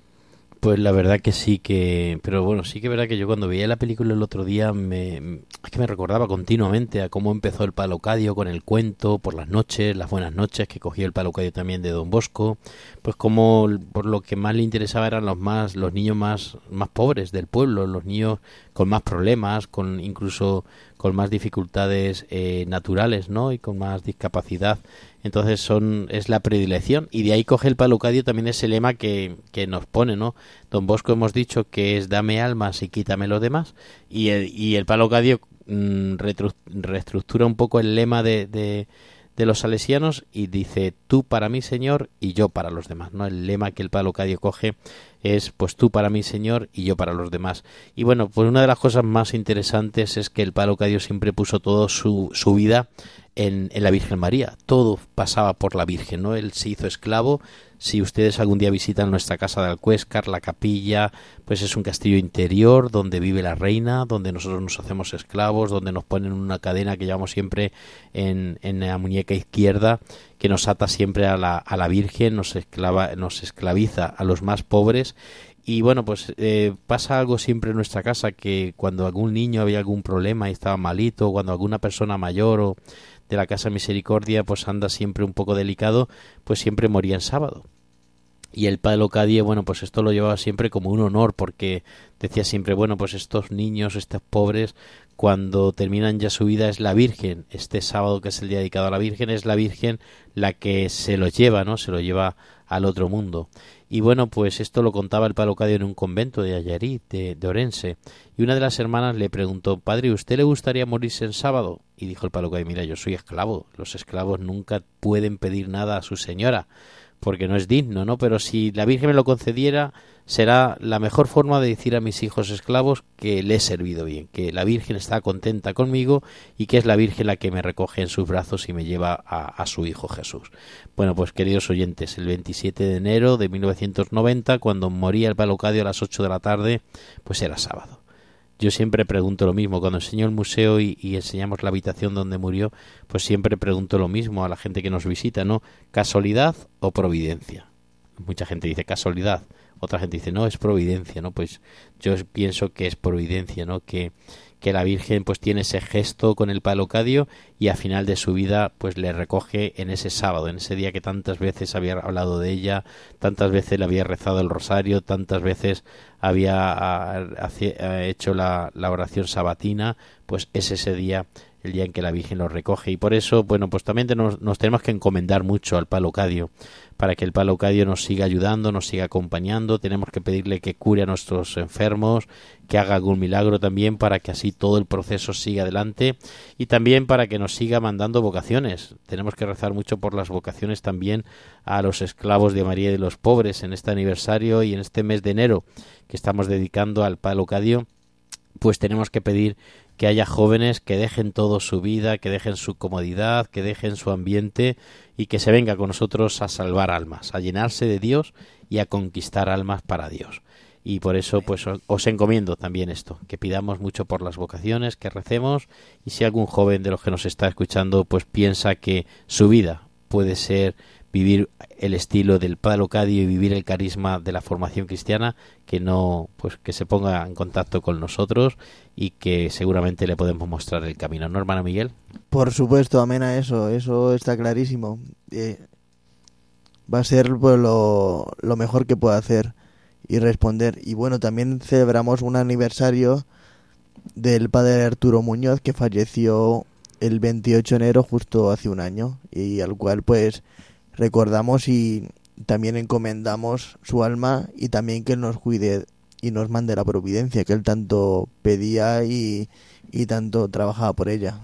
Pues la verdad que sí que, pero bueno, sí que es verdad que yo cuando veía la película el otro día me, es que me recordaba continuamente a cómo empezó el Palocadio con el cuento por las noches, las buenas noches que cogió el Palocadio también de Don Bosco, pues como por lo que más le interesaba eran los más, los niños más, más pobres del pueblo, los niños con más problemas, con incluso con más dificultades eh, naturales, ¿no? Y con más discapacidad entonces son es la predilección y de ahí coge el palucadio también ese lema que, que nos pone, ¿no? Don Bosco hemos dicho que es dame almas y quítame los demás y el, y el palucadio mm, reestructura un poco el lema de, de, de, los salesianos y dice tú para mí Señor y yo para los demás, ¿no? El lema que el palucadio coge es pues tú para mí Señor y yo para los demás. Y bueno, pues una de las cosas más interesantes es que el palucadio siempre puso todo su, su vida en, la Virgen María. Todo pasaba por la Virgen, ¿no? Él se hizo esclavo. Si ustedes algún día visitan nuestra casa de Alcuéscar, la capilla, pues es un castillo interior donde vive la reina, donde nosotros nos hacemos esclavos, donde nos ponen una cadena que llevamos siempre en, en la muñeca izquierda, que nos ata siempre a la, a la Virgen, nos, esclava, nos esclaviza a los más pobres. Y bueno, pues eh, pasa algo siempre en nuestra casa que cuando algún niño había algún problema y estaba malito, cuando alguna persona mayor o de la Casa Misericordia pues anda siempre un poco delicado, pues siempre moría en sábado. Y el padre Locadie, bueno, pues esto lo llevaba siempre como un honor porque decía siempre, bueno, pues estos niños, estos pobres, cuando terminan ya su vida es la Virgen. Este sábado que es el día dedicado a la Virgen es la Virgen la que se los lleva, ¿no? Se lo lleva al otro mundo. Y bueno, pues esto lo contaba el Palocadio en un convento de Ayarit, de, Orense. Y una de las hermanas le preguntó, Padre, ¿usted le gustaría morirse en sábado? Y dijo el Palocadio, mira, yo soy esclavo. Los esclavos nunca pueden pedir nada a su señora porque no es digno, ¿no? Pero si la Virgen me lo concediera, será la mejor forma de decir a mis hijos esclavos que le he servido bien, que la Virgen está contenta conmigo y que es la Virgen la que me recoge en sus brazos y me lleva a, su Hijo Jesús. Bueno, pues queridos oyentes, el 27 de enero de 1990, cuando moría el Palocadio a las 8 de la tarde, pues era sábado. Yo siempre pregunto lo mismo. Cuando enseño el museo y, enseñamos la habitación donde murió, pues siempre pregunto lo mismo a la gente que nos visita, ¿no? ¿Casualidad o providencia? Mucha gente dice casualidad, otra gente dice no, es providencia, ¿no? Pues yo pienso que es providencia, ¿no? Que que la Virgen pues tiene ese gesto con el palocadio y a final de su vida pues le recoge en ese sábado, en ese día que tantas veces había hablado de ella, tantas veces le había rezado el rosario, tantas veces había ah, ah, hecho la, la oración sabatina, pues es ese día el día en que la Virgen lo recoge y por eso bueno pues también nos, nos tenemos que encomendar mucho al palocadio para que el Palo Cadio nos siga ayudando, nos siga acompañando. Tenemos que pedirle que cure a nuestros enfermos, que haga algún milagro también para que así todo el proceso siga adelante y también para que nos siga mandando vocaciones. Tenemos que rezar mucho por las vocaciones también a los esclavos de María y de los pobres en este aniversario y en este mes de enero que estamos dedicando al Palo Cadio. Pues tenemos que pedir que haya jóvenes que dejen todo su vida, que dejen su comodidad, que dejen su ambiente y que se venga con nosotros a salvar almas, a llenarse de Dios y a conquistar almas para Dios. Y por eso pues os encomiendo también esto, que pidamos mucho por las vocaciones, que recemos y si algún joven de los que nos está escuchando pues piensa que su vida puede ser vivir el estilo del Padre Cadio y vivir el carisma de la formación cristiana, que no, pues que se ponga en contacto con nosotros y que seguramente le podemos mostrar el camino, ¿no, hermano Miguel? Por supuesto, amén a eso, eso está clarísimo. Eh, va a ser pues, lo, lo mejor que pueda hacer. y responder. Y bueno, también celebramos un aniversario del padre Arturo Muñoz que falleció el 28 de enero justo hace un año y al cual pues recordamos y también encomendamos su alma y también que él nos cuide y nos mande la providencia que él tanto pedía y, y tanto trabajaba por ella.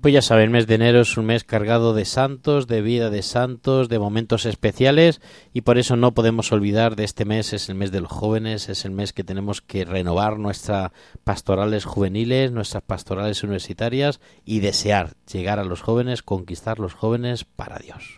Pues ya saben, el mes de enero es un mes cargado de santos, de vida de santos, de momentos especiales y por eso no podemos olvidar de este mes, es el mes de los jóvenes, es el mes que tenemos que renovar nuestras pastorales juveniles, nuestras pastorales universitarias y desear llegar a los jóvenes, conquistar los jóvenes para Dios.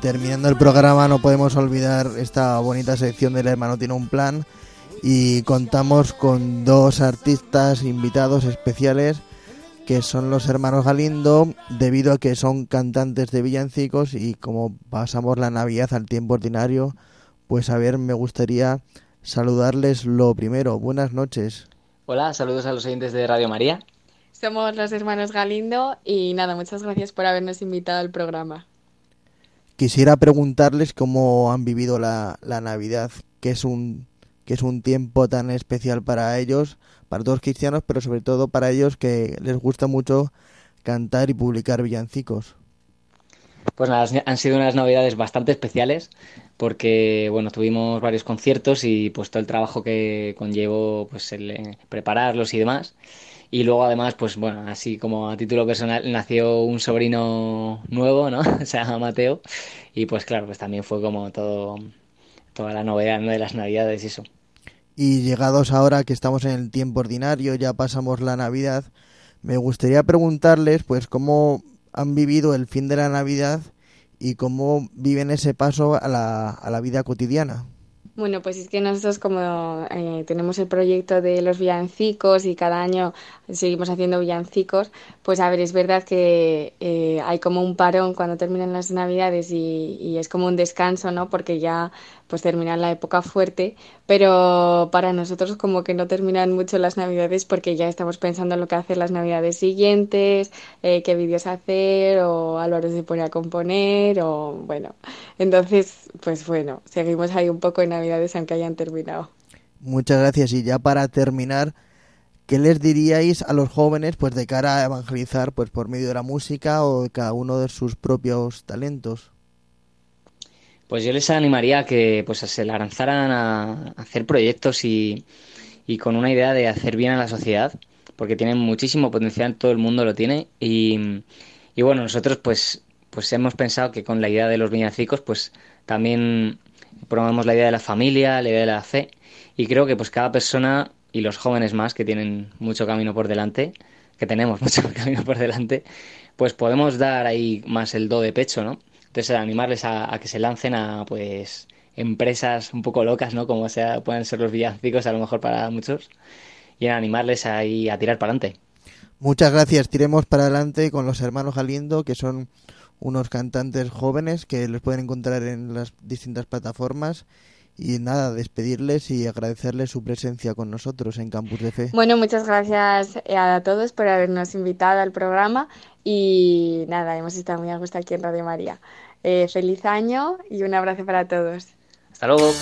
Terminando el programa no podemos olvidar esta bonita sección del hermano tiene un plan y contamos con dos artistas invitados especiales que son los hermanos Galindo debido a que son cantantes de villancicos y como pasamos la Navidad al tiempo ordinario, pues a ver, me gustaría saludarles lo primero. Buenas noches. Hola, saludos a los oyentes de Radio María. Somos los hermanos Galindo y nada, muchas gracias por habernos invitado al programa. Quisiera preguntarles cómo han vivido la, la Navidad, que es un que es un tiempo tan especial para ellos, para todos cristianos, pero sobre todo para ellos que les gusta mucho cantar y publicar villancicos. Pues nada, han sido unas navidades bastante especiales porque bueno, tuvimos varios conciertos y pues todo el trabajo que conllevó pues eh, prepararlos y demás. Y luego además, pues bueno, así como a título personal nació un sobrino nuevo, ¿no? (laughs) Se llama Mateo. Y pues claro, pues también fue como todo, toda la novedad ¿no? de las navidades y eso. Y llegados ahora que estamos en el tiempo ordinario, ya pasamos la Navidad, me gustaría preguntarles pues cómo han vivido el fin de la Navidad y cómo viven ese paso a la, a la vida cotidiana. Bueno, pues es que nosotros como eh, tenemos el proyecto de los villancicos y cada año seguimos haciendo villancicos, pues a ver, es verdad que eh, hay como un parón cuando terminan las navidades y, es como un descanso, ¿no? Porque ya pues termina la época fuerte, pero para nosotros como que no terminan mucho las navidades porque ya estamos pensando en lo que hacer las navidades siguientes, eh, qué vídeos hacer o Álvaro se pone a componer o bueno, entonces pues bueno, seguimos ahí un poco en navidades aunque hayan terminado. Muchas gracias y ya para terminar, ¿qué les diríais a los jóvenes pues de cara a evangelizar pues por medio de la música o de cada uno de sus propios talentos? Pues yo les animaría a que pues se lanzaran a hacer proyectos y, y, con una idea de hacer bien a la sociedad, porque tienen muchísimo potencial, todo el mundo lo tiene y, y bueno, nosotros pues pues hemos pensado que con la idea de los viñacicos pues también promovemos la idea de la familia, la idea de la fe y creo que pues cada persona y los jóvenes más que tienen mucho camino por delante, que tenemos (laughs) mucho camino por delante, pues podemos dar ahí más el do de pecho, ¿no? Entonces, animarles a, a, que se lancen a, pues, empresas un poco locas, ¿no? Como sea, pueden ser los villancicos, a lo mejor para muchos, y animarles ahí a tirar para adelante. Muchas gracias. Tiremos para adelante con los hermanos Galindo, que son unos cantantes jóvenes que los pueden encontrar en las distintas plataformas. Y nada, despedirles y agradecerles su presencia con nosotros en Campus de Fe. Bueno, muchas gracias a todos por habernos invitado al programa y nada, hemos estado muy a gusto aquí en Radio María. Eh, feliz año y un abrazo para todos. Hasta luego.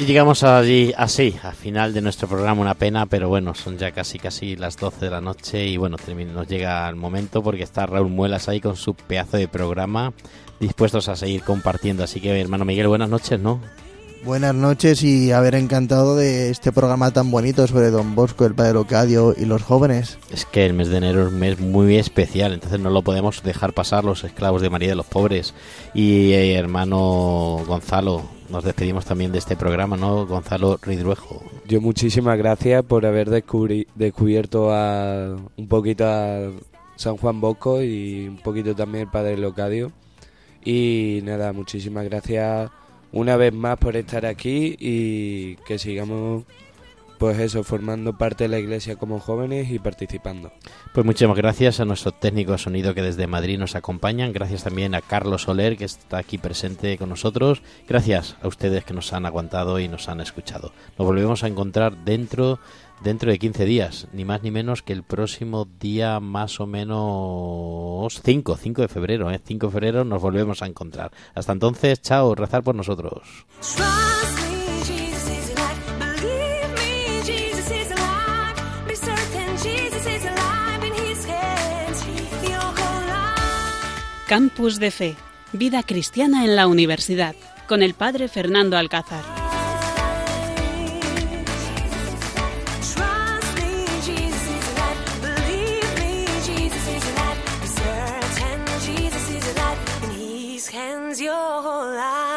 Y llegamos allí así, al final de nuestro programa, una pena, pero bueno, son ya casi casi las 12 de la noche y bueno, nos llega el momento porque está Raúl Muelas ahí con su pedazo de programa, dispuestos a seguir compartiendo. Así que, hermano Miguel, buenas noches, ¿no? Buenas noches y haber encantado de este programa tan bonito sobre Don Bosco, el Padre Locadio y los jóvenes. Es que el mes de enero es un mes muy especial, entonces no lo podemos dejar pasar los esclavos de María de los Pobres. Y eh, hermano Gonzalo, nos despedimos también de este programa, ¿no? Gonzalo Ridruejo. Yo muchísimas gracias por haber descubri descubierto a, un poquito a San Juan Bosco y un poquito también el Padre Locadio. Y nada, muchísimas gracias una vez más por estar aquí y que sigamos pues eso, formando parte de la iglesia como jóvenes y participando. Pues muchísimas gracias a nuestro técnico de sonido que desde Madrid nos acompañan. Gracias también a Carlos Soler que está aquí presente con nosotros. Gracias a ustedes que nos han aguantado y nos han escuchado. Nos volvemos a encontrar dentro dentro de 15 días, ni más ni menos que el próximo día más o menos 5, 5 de febrero, ¿eh? 5 de febrero nos volvemos a encontrar. Hasta entonces, chao, rezar por nosotros. Campus de Fe, Vida Cristiana en la Universidad, con el Padre Fernando Alcázar. Whole life.